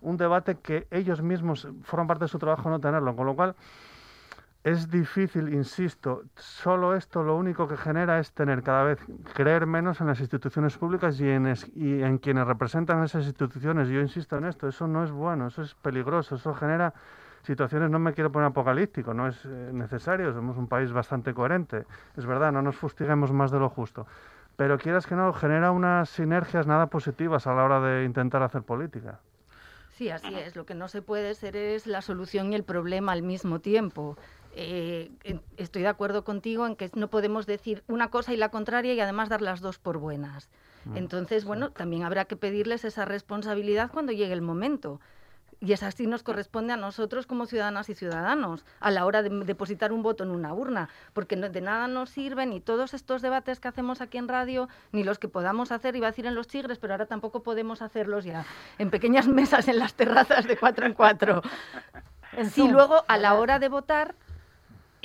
un debate que ellos mismos forman parte de su trabajo no tenerlo. Con lo cual, es difícil, insisto, solo esto lo único que genera es tener cada vez, creer menos en las instituciones públicas y en, y en quienes representan esas instituciones. Yo insisto en esto, eso no es bueno, eso es peligroso, eso genera situaciones, no me quiero poner apocalíptico, no es eh, necesario, somos un país bastante coherente, es verdad, no nos fustiguemos más de lo justo, pero quieras que no, genera unas sinergias nada positivas a la hora de intentar hacer política. Sí, así es. Lo que no se puede ser es la solución y el problema al mismo tiempo. Eh, estoy de acuerdo contigo en que no podemos decir una cosa y la contraria y además dar las dos por buenas. Mm, Entonces, bueno, también habrá que pedirles esa responsabilidad cuando llegue el momento. Y es así nos corresponde a nosotros como ciudadanas y ciudadanos a la hora de depositar un voto en una urna, porque de nada nos sirven ni todos estos debates que hacemos aquí en radio, ni los que podamos hacer, iba a decir en los chigres, pero ahora tampoco podemos hacerlos ya en pequeñas mesas en las terrazas de cuatro en cuatro. Si luego a la hora de votar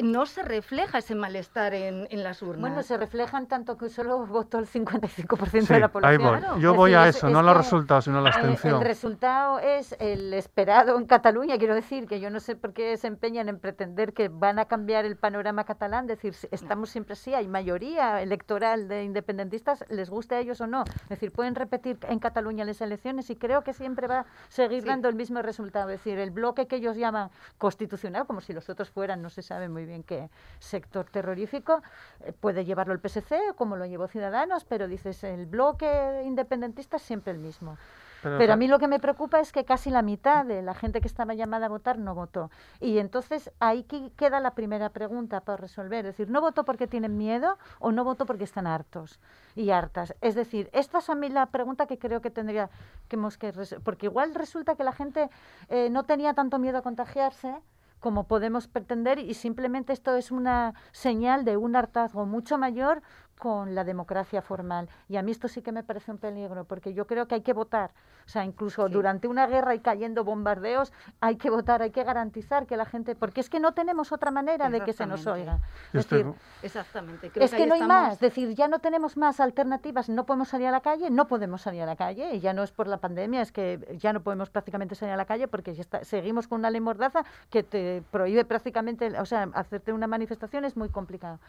no se refleja ese malestar en, las urnas. Bueno, se reflejan tanto que solo votó el 55% de la población. Ahí Yo voy a eso, no los resultados, sino la abstención. El, resultado es el esperado en Cataluña, quiero decir, que yo no sé por qué se empeñan en pretender que van a cambiar el panorama catalán, decir, estamos siempre así, hay mayoría electoral de independentistas, les guste a ellos o no. Es decir, pueden repetir en Cataluña las elecciones y creo que siempre va a seguir dando el mismo resultado. Es decir, el bloque que ellos llaman constitucional, como si los otros fueran, no se sabe muy bien bien qué sector terrorífico, eh, puede llevarlo el PSC como lo llevó Ciudadanos, pero dices, el bloque independentista es siempre el mismo. Pero, a mí lo que me preocupa es que casi la mitad de la gente que estaba llamada a votar no votó. Y entonces ahí queda la primera pregunta para resolver. Es decir, ¿no votó porque tienen miedo o no votó porque están hartos y hartas? Es decir, esta es a mí la pregunta que creo que tendría que... que porque igual resulta que la gente eh, no tenía tanto miedo a contagiarse como podemos pretender y simplemente esto es una señal de un hartazgo mucho mayor con la democracia formal. Y a mí esto sí que me parece un peligro, porque yo creo que hay que votar. O sea, incluso durante una guerra y cayendo bombardeos, hay que votar, hay que garantizar que la gente... Porque es que no tenemos otra manera de que se nos oiga. Es decir, Exactamente. es que, no hay más. Es decir, ya no tenemos más alternativas. No podemos salir a la calle, no podemos salir a la calle. Y ya no es por la pandemia, es que ya no podemos prácticamente salir a la calle porque seguimos con una ley mordaza que te prohíbe prácticamente... O sea, hacerte una manifestación es muy complicado.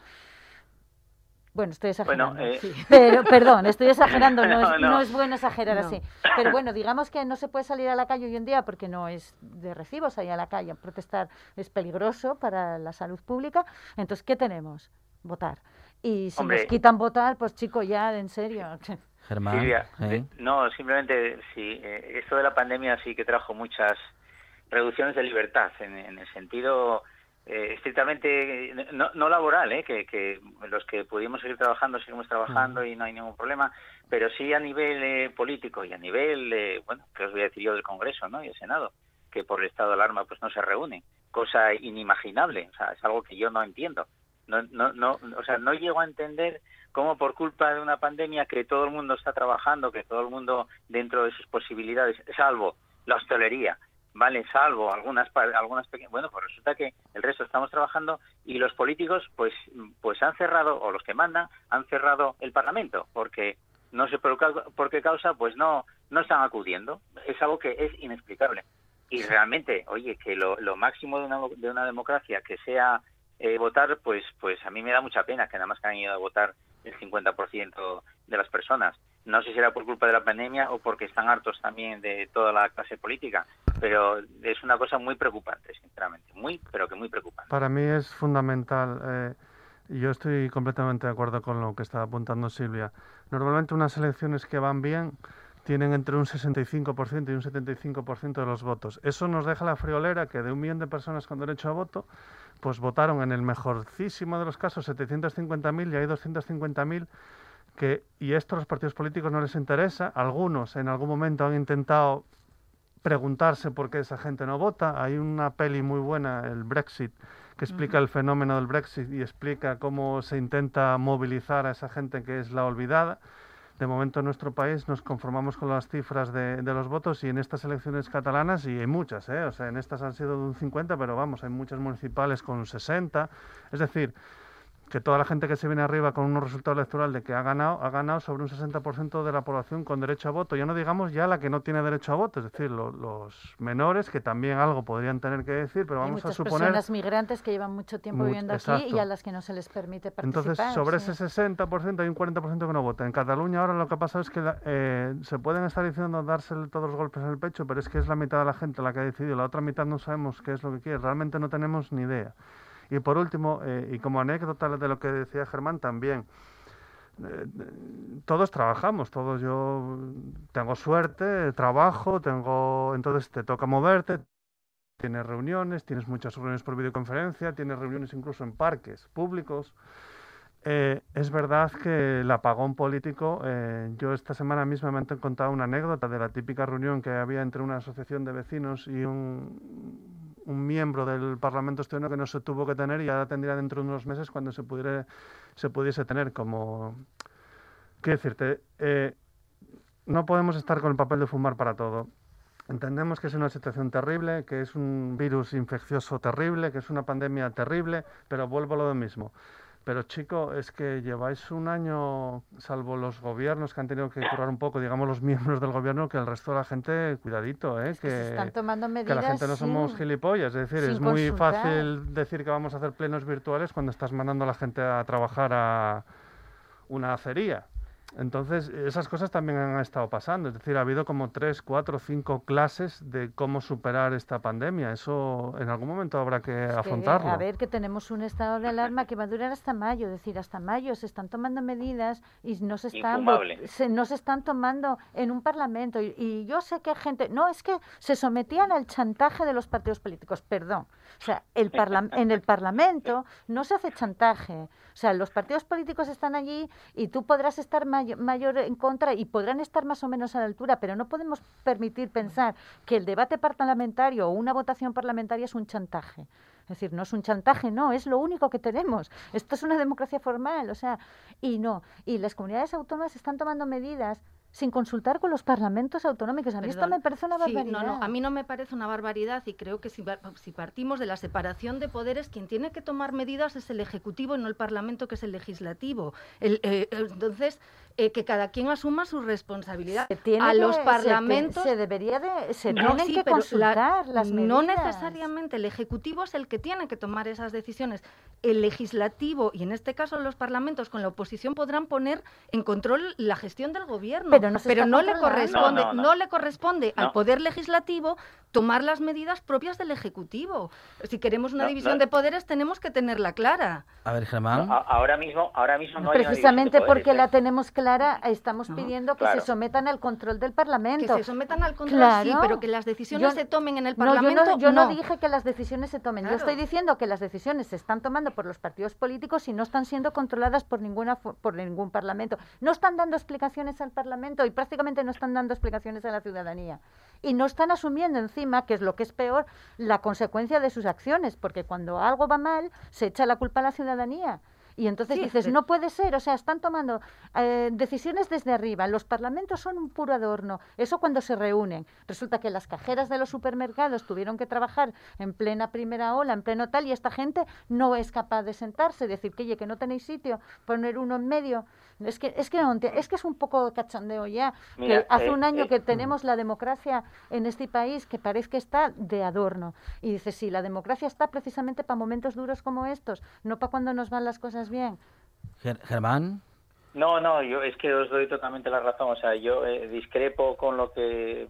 Bueno, estoy exagerando. Eh, Pero, perdón, estoy exagerando, no, es, bueno exagerar así. Pero bueno, digamos que no se puede salir a la calle hoy en día porque no es de recibo salir a la calle a protestar, es peligroso para la salud pública. Entonces, ¿qué tenemos? Votar. Y si nos quitan votar, pues chico, ya, en serio. Germán. ¿eh? no, simplemente, sí, eh, esto de la pandemia sí que trajo muchas reducciones de libertad, en el sentido eh, estrictamente no, no laboral, ¿eh? que, que, los que pudimos seguir trabajando seguimos trabajando y no hay ningún problema, pero sí a nivel eh, político y a nivel, eh, bueno, que os voy a decir yo del Congreso ¿no? y el Senado, que por el estado de alarma pues no se reúnen, cosa inimaginable, o sea, es algo que yo no entiendo. No, no, no, o sea, no llego a entender cómo por culpa de una pandemia que todo el mundo está trabajando, que todo el mundo dentro de sus posibilidades, salvo la hostelería, vale, salvo algunas algunas pequeñas, bueno, pues resulta que el resto estamos trabajando y los políticos pues pues han cerrado o los que mandan han cerrado el Parlamento porque no sé por, qué causa pues no no están acudiendo, es algo que es inexplicable. Y realmente, oye, que lo, lo máximo de una, de una democracia que sea eh, votar, pues pues a mí me da mucha pena que nada más que han ido a votar el 50% de las personas. No sé si era por culpa de la pandemia o porque están hartos también de toda la clase política, pero es una cosa muy preocupante, sinceramente, muy, pero que muy preocupante. Para mí es fundamental. Eh, yo estoy completamente de acuerdo con lo que está apuntando Silvia. Normalmente unas elecciones que van bien tienen entre un 65% y un 75% de los votos. Eso nos deja la friolera que de un millón de personas con derecho a voto, pues votaron en el mejorcísimo de los casos 750.000 y hay 250.000 que, y esto a los partidos políticos no les interesa. Algunos en algún momento han intentado preguntarse por qué esa gente no vota. Hay una peli muy buena, el Brexit, que explica el fenómeno del Brexit y explica cómo se intenta movilizar a esa gente que es la olvidada. De momento en nuestro país nos conformamos con las cifras de, de los votos y en estas elecciones catalanas, y hay muchas, ¿eh? o sea, en estas han sido de un 50, pero vamos, hay muchas municipales con 60. Es decir, que toda la gente que se viene arriba con unos resultados electorales de que ha ganado, ha ganado sobre un 60% de la población con derecho a voto. Ya no digamos ya la que no tiene derecho a voto, es decir, los menores, que también algo podrían tener que decir, pero vamos a suponer... personas migrantes que llevan mucho tiempo viviendo aquí y a las que no se les permite participar. Entonces, sobre ese 60% hay un 40% que no vota. En Cataluña ahora lo que ha pasado es que eh, se pueden estar diciendo darse todos los golpes en el pecho, pero es que es la mitad de la gente la que ha decidido, la otra mitad no sabemos qué es lo que quiere, realmente no tenemos ni idea. Y por último, eh, y como anécdota de lo que decía Germán también, eh, todos trabajamos, todos yo tengo suerte, trabajo, tengo, entonces te toca moverte, tienes reuniones, tienes muchas reuniones por videoconferencia, tienes reuniones incluso en parques públicos. Eh, es verdad que el apagón político, yo esta semana misma me han contado una anécdota de la típica reunión que había entre una asociación de vecinos y un, un miembro del Parlamento Estoniano que no se tuvo que tener y ahora tendría dentro de unos meses cuando se, pudiera, se pudiese tener como... ¿Qué decirte? Eh, no podemos estar con el papel de fumar para todo. Entendemos que es una situación terrible, que es un virus infeccioso terrible, que es una pandemia terrible, pero vuelvo a lo mismo. Pero chico, es que lleváis un año, salvo los gobiernos que han tenido que curar un poco, digamos los miembros del gobierno, que el resto de la gente, cuidadito, ¿eh? que, están tomando medidas que la gente no somos gilipollas. Es decir, es muy fácil decir que vamos a hacer plenos virtuales cuando estás mandando a la gente a trabajar a una acería. Entonces, esas cosas también han estado pasando. Es decir, ha habido como tres, cuatro, cinco clases de cómo superar esta pandemia. Eso en algún momento habrá que afrontarlo. a ver, que tenemos un estado de alarma que va a durar hasta mayo. Es decir, hasta mayo se están tomando medidas y no se están, se, no se están tomando en un parlamento. Y, y yo sé que hay gente... No, es que se sometían al chantaje de los partidos políticos. Perdón. O sea, el en el Parlamento no se hace chantaje. O sea, los partidos políticos están allí y tú podrás estar mayor en contra y podrán estar más o menos a la altura, pero no podemos permitir pensar que el debate parlamentario o una votación parlamentaria es un chantaje. Es decir, no es un chantaje, no, es lo único que tenemos. Esto es una democracia formal, o sea, y no. Y las comunidades autónomas están tomando medidas sin consultar con los parlamentos autonómicos. A mí esto me parece una barbaridad. no, no, a mí no me parece una barbaridad y creo que si, si, partimos de la separación de poderes, quien tiene que tomar medidas es el Ejecutivo y no el Parlamento, que es el Legislativo. El, eh, entonces, eh, que cada quien asuma su responsabilidad. a los parlamentos se, debería de se tienen que consultar las medidas. No necesariamente el ejecutivo es el que tiene que tomar esas decisiones. El legislativo y en este caso los parlamentos con la oposición podrán poner en control la gestión del gobierno, pero no, le corresponde no, le corresponde al poder legislativo tomar las medidas propias del ejecutivo. Si queremos una división de poderes tenemos que tenerla clara. A ver, Germán. ahora mismo ahora mismo no precisamente porque ¿eh? la tenemos clara Clara, estamos pidiendo que se sometan al control del Parlamento. Que se sometan al control, sí, pero que las decisiones se tomen en el Parlamento. No, yo, no, dije que las decisiones se tomen. Yo estoy diciendo que las decisiones se están tomando por los partidos políticos y no están siendo controladas por ninguna por ningún Parlamento. No están dando explicaciones al Parlamento y prácticamente no están dando explicaciones a la ciudadanía. Y no están asumiendo encima, que es lo que es peor, la consecuencia de sus acciones, porque cuando algo va mal, se echa la culpa a la ciudadanía. Y entonces dices, no puede ser, o sea, están tomando eh, decisiones desde arriba, los parlamentos son un puro adorno, eso cuando se reúnen. Resulta que las cajeras de los supermercados tuvieron que trabajar en plena primera ola, en pleno tal, y esta gente no es capaz de sentarse, decir que, que no tenéis sitio, poner uno en medio. Es que es que, es, que es un poco cachondeo ya, que hace un eh, año eh, que tenemos la democracia en este país que parece que está de adorno. Y dices, sí, la democracia está precisamente para momentos duros como estos, no para cuando nos van las cosas bien. Germán. No, no, yo es que os doy totalmente la razón. O sea, yo eh, discrepo con lo que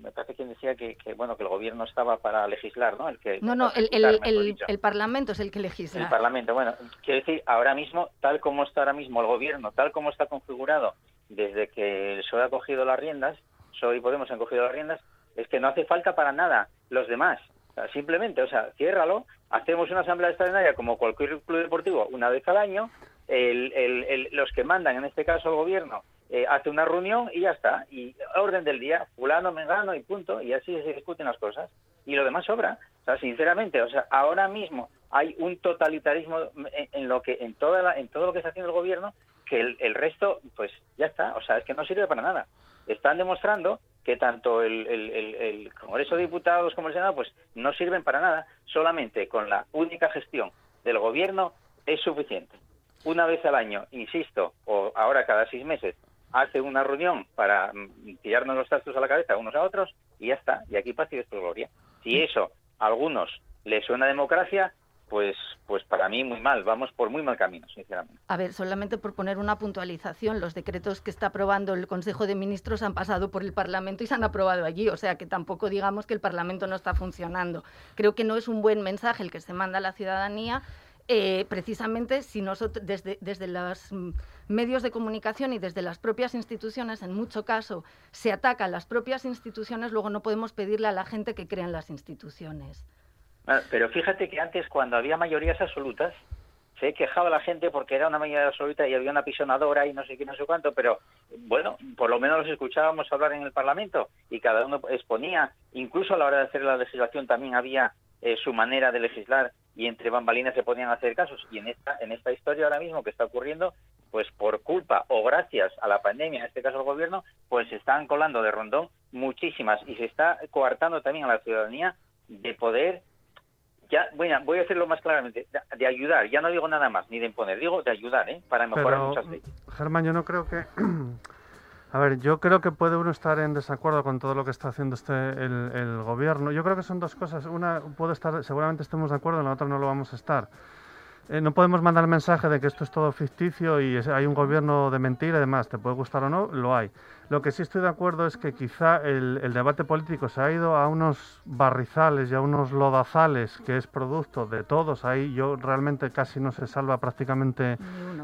me parece quien decía que, bueno que el gobierno estaba para legislar, ¿no? El que no, no, el, el, el, Parlamento es el que legisla. El Parlamento, bueno, quiero decir, ahora mismo, tal como está ahora mismo el gobierno, tal como está configurado desde que el PSOE ha cogido las riendas, PSOE y Podemos han cogido las riendas, es que no hace falta para nada los demás. Simplemente, o sea, ciérralo, hacemos una asamblea extraordinaria como cualquier club deportivo una vez al año el, los que mandan, en este caso el gobierno, eh, hace una reunión y ya está. Y orden del día, fulano, mengano y punto. Y así se discuten las cosas. Y lo demás sobra. O sea, sinceramente, o sea, ahora mismo hay un totalitarismo en, lo que en toda en todo lo que está haciendo el gobierno que el, resto, pues ya está. O sea, es que no sirve para nada. Están demostrando que tanto el, el Congreso de Diputados como el Senado, pues no sirven para nada. Solamente con la única gestión del gobierno es suficiente una vez al año, insisto, o ahora cada seis meses, hace una reunión para mm, tirarnos los trastos a la cabeza unos a otros y ya está, y aquí paz y después gloria. Si eso a algunos les suena democracia, pues, pues para mí muy mal, vamos por muy mal camino, sinceramente. A ver, solamente por poner una puntualización, los decretos que está aprobando el Consejo de Ministros han pasado por el Parlamento y se han aprobado allí, o sea que tampoco digamos que el Parlamento no está funcionando. Creo que no es un buen mensaje el que se manda a la ciudadanía eh, precisamente si nosotros desde, desde los mm, medios de comunicación y desde las propias instituciones, en mucho caso, se atacan las propias instituciones, luego no podemos pedirle a la gente que crea en las instituciones. Ah, pero fíjate que antes, cuando había mayorías absolutas, se quejaba la gente porque era una mayoría absoluta y había una pisonadora y no sé qué, no sé cuánto, pero bueno, por lo menos los escuchábamos hablar en el Parlamento y cada uno exponía, incluso a la hora de hacer la legislación también había eh, su manera de legislar y entre bambalinas se podían hacer casos. Y en esta, en esta historia ahora mismo que está ocurriendo, pues por culpa o gracias a la pandemia, en este caso al gobierno, pues se están colando de rondón muchísimas y se está coartando también a la ciudadanía de poder, ya, bueno, voy a decirlo más claramente, de, ayudar, ya no digo nada más, ni de imponer, digo de ayudar, ¿eh? para mejorar muchas leyes. Germán, yo no creo que A ver, yo creo que puede uno estar en desacuerdo con todo lo que está haciendo este el, gobierno. Yo creo que son dos cosas. Una puede estar, seguramente estemos de acuerdo, en la otra no lo vamos a estar. Eh, no podemos mandar el mensaje de que esto es todo ficticio y hay un gobierno de mentira y demás. Te puede gustar o no, lo hay. Lo que sí estoy de acuerdo es que quizá el, el debate político se ha ido a unos barrizales y a unos lodazales que es producto de todos. Ahí yo realmente casi no se salva prácticamente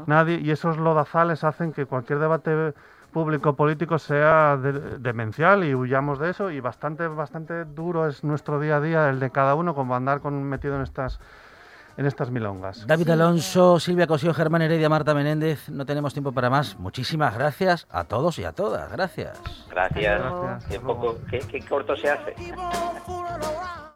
nadie y esos lodazales hacen que cualquier debate público político sea demencial y huyamos de eso y bastante bastante duro es nuestro día a día el de cada uno como andar con metido en estas en estas milongas. David Alonso, Silvia Cosío, Germán Heredia, Marta Menéndez, no tenemos tiempo para más. Muchísimas gracias a todos y a todas. Gracias. Gracias. Qué, poco, qué corto se hace.